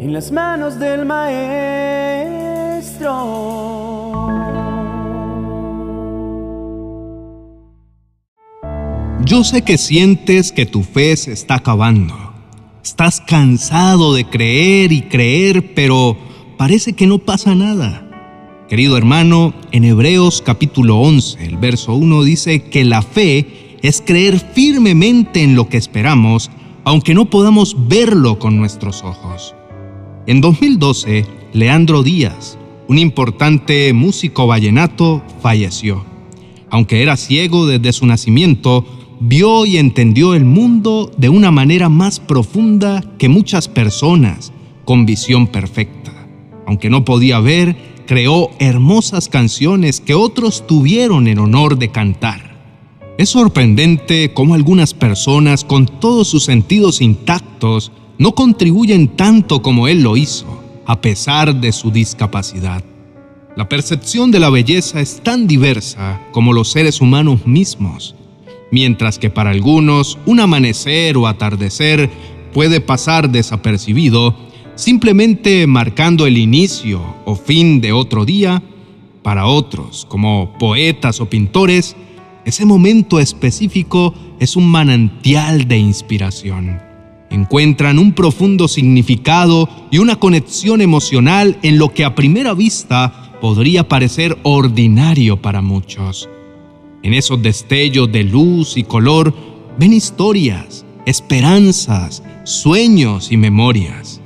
en las manos del Maestro. Yo sé que sientes que tu fe se está acabando. Estás cansado de creer y creer, pero parece que no pasa nada. Querido hermano, en Hebreos capítulo 11, el verso 1 dice que la fe es creer firmemente en lo que esperamos, aunque no podamos verlo con nuestros ojos. En 2012, Leandro Díaz, un importante músico vallenato, falleció. Aunque era ciego desde su nacimiento, vio y entendió el mundo de una manera más profunda que muchas personas con visión perfecta. Aunque no podía ver, creó hermosas canciones que otros tuvieron el honor de cantar. Es sorprendente cómo algunas personas con todos sus sentidos intactos no contribuyen tanto como él lo hizo, a pesar de su discapacidad. La percepción de la belleza es tan diversa como los seres humanos mismos, mientras que para algunos un amanecer o atardecer puede pasar desapercibido, simplemente marcando el inicio o fin de otro día, para otros, como poetas o pintores, ese momento específico es un manantial de inspiración. Encuentran un profundo significado y una conexión emocional en lo que a primera vista podría parecer ordinario para muchos. En esos destellos de luz y color ven historias, esperanzas, sueños y memorias.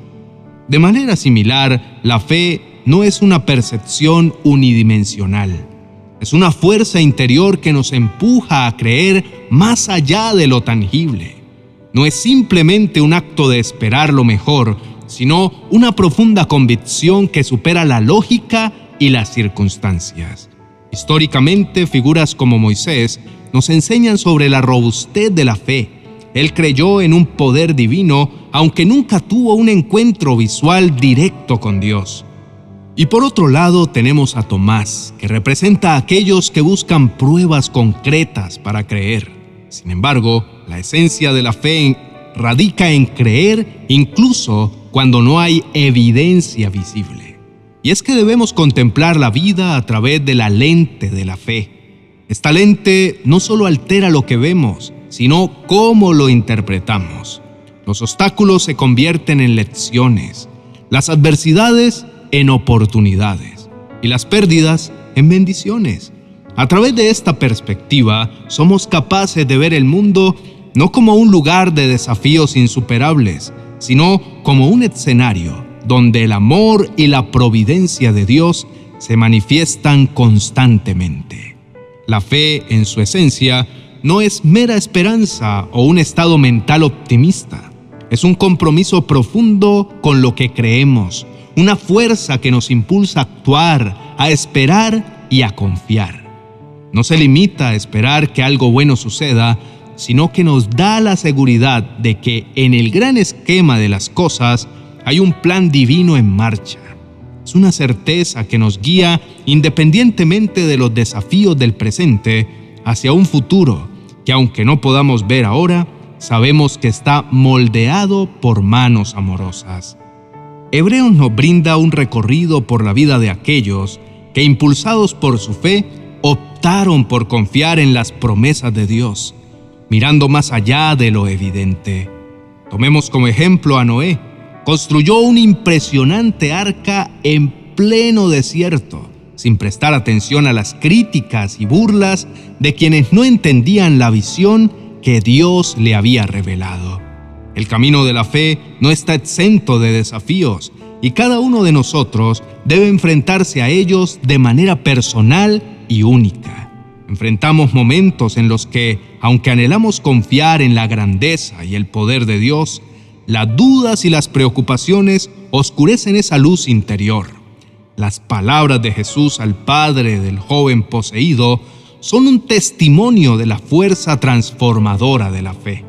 De manera similar, la fe no es una percepción unidimensional. Es una fuerza interior que nos empuja a creer más allá de lo tangible. No es simplemente un acto de esperar lo mejor, sino una profunda convicción que supera la lógica y las circunstancias. Históricamente, figuras como Moisés nos enseñan sobre la robustez de la fe. Él creyó en un poder divino aunque nunca tuvo un encuentro visual directo con Dios. Y por otro lado tenemos a Tomás, que representa a aquellos que buscan pruebas concretas para creer. Sin embargo, la esencia de la fe radica en creer incluso cuando no hay evidencia visible. Y es que debemos contemplar la vida a través de la lente de la fe. Esta lente no solo altera lo que vemos, sino cómo lo interpretamos. Los obstáculos se convierten en lecciones, las adversidades en oportunidades y las pérdidas en bendiciones. A través de esta perspectiva, somos capaces de ver el mundo no como un lugar de desafíos insuperables, sino como un escenario donde el amor y la providencia de Dios se manifiestan constantemente. La fe, en su esencia, no es mera esperanza o un estado mental optimista. Es un compromiso profundo con lo que creemos, una fuerza que nos impulsa a actuar, a esperar y a confiar. No se limita a esperar que algo bueno suceda, sino que nos da la seguridad de que en el gran esquema de las cosas hay un plan divino en marcha. Es una certeza que nos guía independientemente de los desafíos del presente hacia un futuro que aunque no podamos ver ahora, sabemos que está moldeado por manos amorosas. Hebreos nos brinda un recorrido por la vida de aquellos que, impulsados por su fe, optaron por confiar en las promesas de Dios, mirando más allá de lo evidente. Tomemos como ejemplo a Noé. Construyó un impresionante arca en pleno desierto, sin prestar atención a las críticas y burlas de quienes no entendían la visión que Dios le había revelado. El camino de la fe no está exento de desafíos y cada uno de nosotros debe enfrentarse a ellos de manera personal y única. Enfrentamos momentos en los que, aunque anhelamos confiar en la grandeza y el poder de Dios, las dudas y las preocupaciones oscurecen esa luz interior. Las palabras de Jesús al padre del joven poseído son un testimonio de la fuerza transformadora de la fe.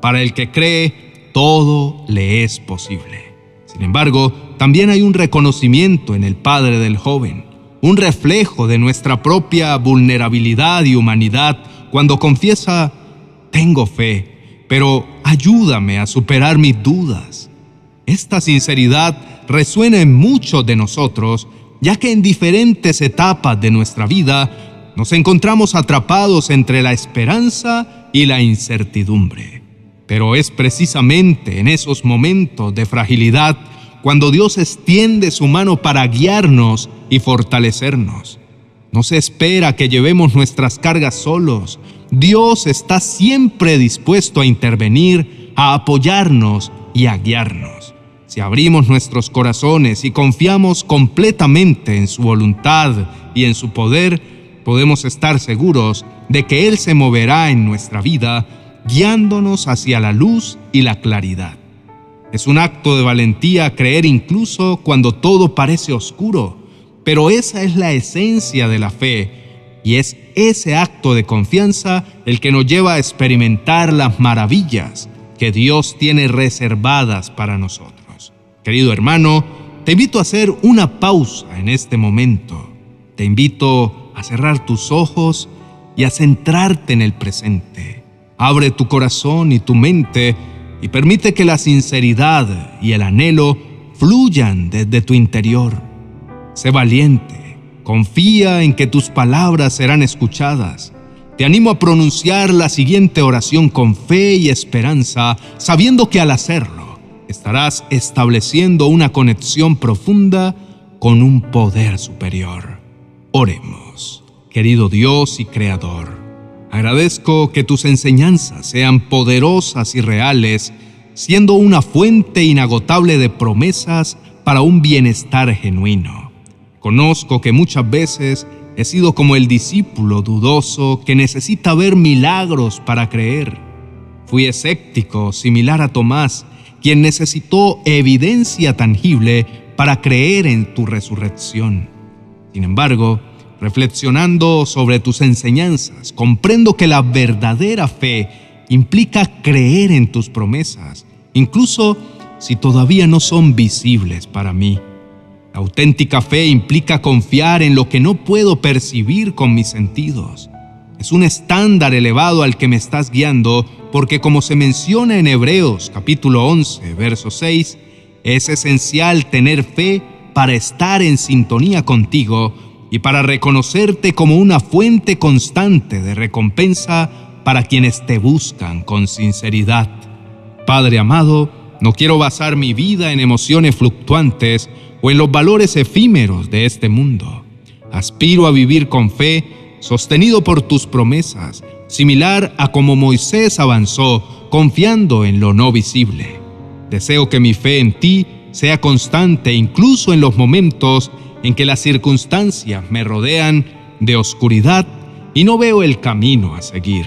Para el que cree, todo le es posible. Sin embargo, también hay un reconocimiento en el padre del joven, un reflejo de nuestra propia vulnerabilidad y humanidad cuando confiesa, tengo fe, pero ayúdame a superar mis dudas. Esta sinceridad resuena en muchos de nosotros, ya que en diferentes etapas de nuestra vida nos encontramos atrapados entre la esperanza y la incertidumbre. Pero es precisamente en esos momentos de fragilidad cuando Dios extiende su mano para guiarnos y fortalecernos. No se espera que llevemos nuestras cargas solos. Dios está siempre dispuesto a intervenir, a apoyarnos y a guiarnos. Si abrimos nuestros corazones y confiamos completamente en su voluntad y en su poder, podemos estar seguros de que Él se moverá en nuestra vida guiándonos hacia la luz y la claridad. Es un acto de valentía creer incluso cuando todo parece oscuro, pero esa es la esencia de la fe y es ese acto de confianza el que nos lleva a experimentar las maravillas que Dios tiene reservadas para nosotros. Querido hermano, te invito a hacer una pausa en este momento. Te invito a cerrar tus ojos y a centrarte en el presente. Abre tu corazón y tu mente y permite que la sinceridad y el anhelo fluyan desde tu interior. Sé valiente, confía en que tus palabras serán escuchadas. Te animo a pronunciar la siguiente oración con fe y esperanza, sabiendo que al hacerlo estarás estableciendo una conexión profunda con un poder superior. Oremos, querido Dios y Creador. Agradezco que tus enseñanzas sean poderosas y reales, siendo una fuente inagotable de promesas para un bienestar genuino. Conozco que muchas veces he sido como el discípulo dudoso que necesita ver milagros para creer. Fui escéptico, similar a Tomás, quien necesitó evidencia tangible para creer en tu resurrección. Sin embargo, Reflexionando sobre tus enseñanzas, comprendo que la verdadera fe implica creer en tus promesas, incluso si todavía no son visibles para mí. La auténtica fe implica confiar en lo que no puedo percibir con mis sentidos. Es un estándar elevado al que me estás guiando porque como se menciona en Hebreos capítulo 11, verso 6, es esencial tener fe para estar en sintonía contigo y para reconocerte como una fuente constante de recompensa para quienes te buscan con sinceridad. Padre amado, no quiero basar mi vida en emociones fluctuantes o en los valores efímeros de este mundo. Aspiro a vivir con fe, sostenido por tus promesas, similar a como Moisés avanzó, confiando en lo no visible. Deseo que mi fe en ti sea constante incluso en los momentos en que las circunstancias me rodean de oscuridad y no veo el camino a seguir.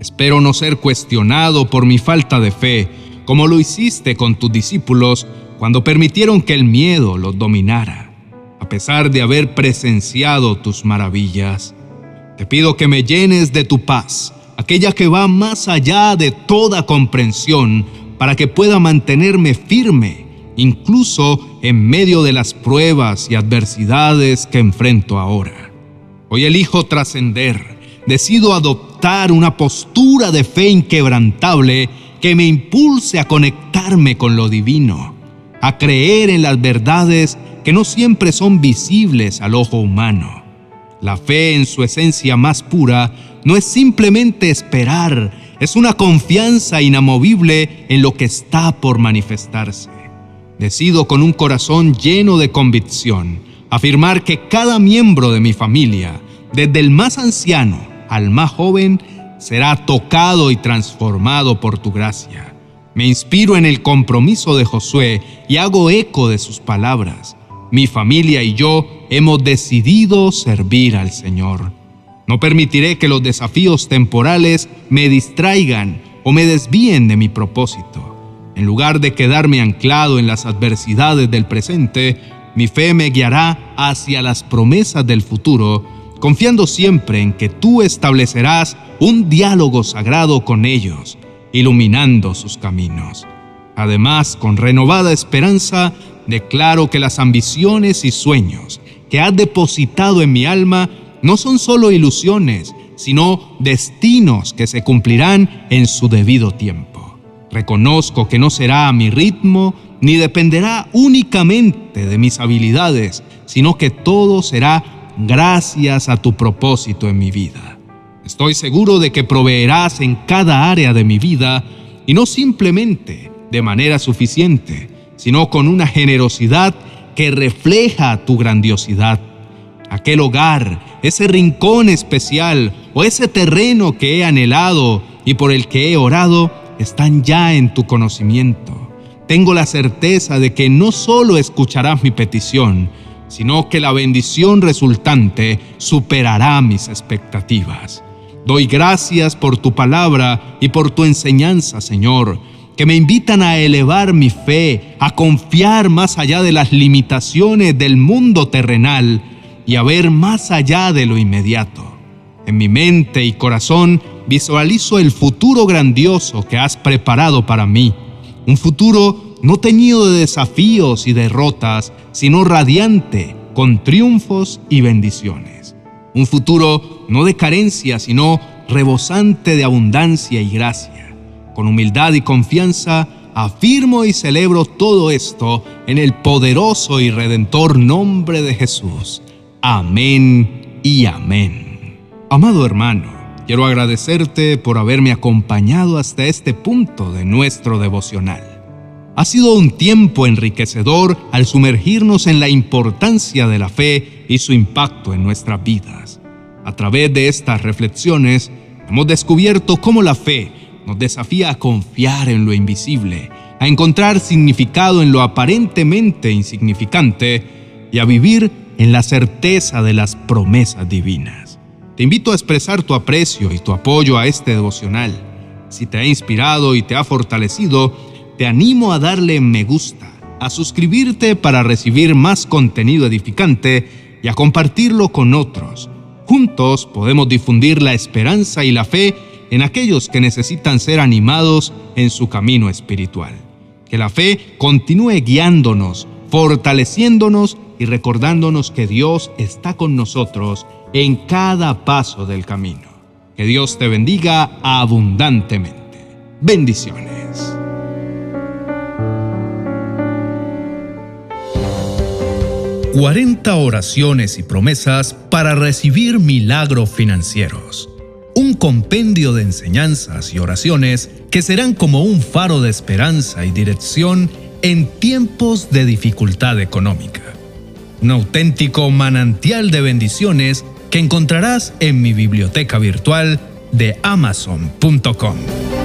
Espero no ser cuestionado por mi falta de fe, como lo hiciste con tus discípulos cuando permitieron que el miedo los dominara, a pesar de haber presenciado tus maravillas. Te pido que me llenes de tu paz, aquella que va más allá de toda comprensión, para que pueda mantenerme firme incluso en medio de las pruebas y adversidades que enfrento ahora. Hoy elijo trascender, decido adoptar una postura de fe inquebrantable que me impulse a conectarme con lo divino, a creer en las verdades que no siempre son visibles al ojo humano. La fe en su esencia más pura no es simplemente esperar, es una confianza inamovible en lo que está por manifestarse. Decido con un corazón lleno de convicción afirmar que cada miembro de mi familia, desde el más anciano al más joven, será tocado y transformado por tu gracia. Me inspiro en el compromiso de Josué y hago eco de sus palabras. Mi familia y yo hemos decidido servir al Señor. No permitiré que los desafíos temporales me distraigan o me desvíen de mi propósito. En lugar de quedarme anclado en las adversidades del presente, mi fe me guiará hacia las promesas del futuro, confiando siempre en que tú establecerás un diálogo sagrado con ellos, iluminando sus caminos. Además, con renovada esperanza, declaro que las ambiciones y sueños que has depositado en mi alma no son solo ilusiones, sino destinos que se cumplirán en su debido tiempo. Reconozco que no será a mi ritmo ni dependerá únicamente de mis habilidades, sino que todo será gracias a tu propósito en mi vida. Estoy seguro de que proveerás en cada área de mi vida y no simplemente de manera suficiente, sino con una generosidad que refleja tu grandiosidad. Aquel hogar, ese rincón especial o ese terreno que he anhelado y por el que he orado, están ya en tu conocimiento. Tengo la certeza de que no solo escucharás mi petición, sino que la bendición resultante superará mis expectativas. Doy gracias por tu palabra y por tu enseñanza, Señor, que me invitan a elevar mi fe, a confiar más allá de las limitaciones del mundo terrenal y a ver más allá de lo inmediato. En mi mente y corazón visualizo el futuro grandioso que has preparado para mí, un futuro no teñido de desafíos y derrotas, sino radiante, con triunfos y bendiciones. Un futuro no de carencia, sino rebosante de abundancia y gracia. Con humildad y confianza, afirmo y celebro todo esto en el poderoso y redentor nombre de Jesús. Amén y amén. Amado hermano, quiero agradecerte por haberme acompañado hasta este punto de nuestro devocional. Ha sido un tiempo enriquecedor al sumergirnos en la importancia de la fe y su impacto en nuestras vidas. A través de estas reflexiones hemos descubierto cómo la fe nos desafía a confiar en lo invisible, a encontrar significado en lo aparentemente insignificante y a vivir en la certeza de las promesas divinas. Te invito a expresar tu aprecio y tu apoyo a este devocional. Si te ha inspirado y te ha fortalecido, te animo a darle me gusta, a suscribirte para recibir más contenido edificante y a compartirlo con otros. Juntos podemos difundir la esperanza y la fe en aquellos que necesitan ser animados en su camino espiritual. Que la fe continúe guiándonos, fortaleciéndonos y recordándonos que Dios está con nosotros en cada paso del camino. Que Dios te bendiga abundantemente. Bendiciones. 40 oraciones y promesas para recibir milagros financieros. Un compendio de enseñanzas y oraciones que serán como un faro de esperanza y dirección en tiempos de dificultad económica. Un auténtico manantial de bendiciones que encontrarás en mi biblioteca virtual de amazon.com.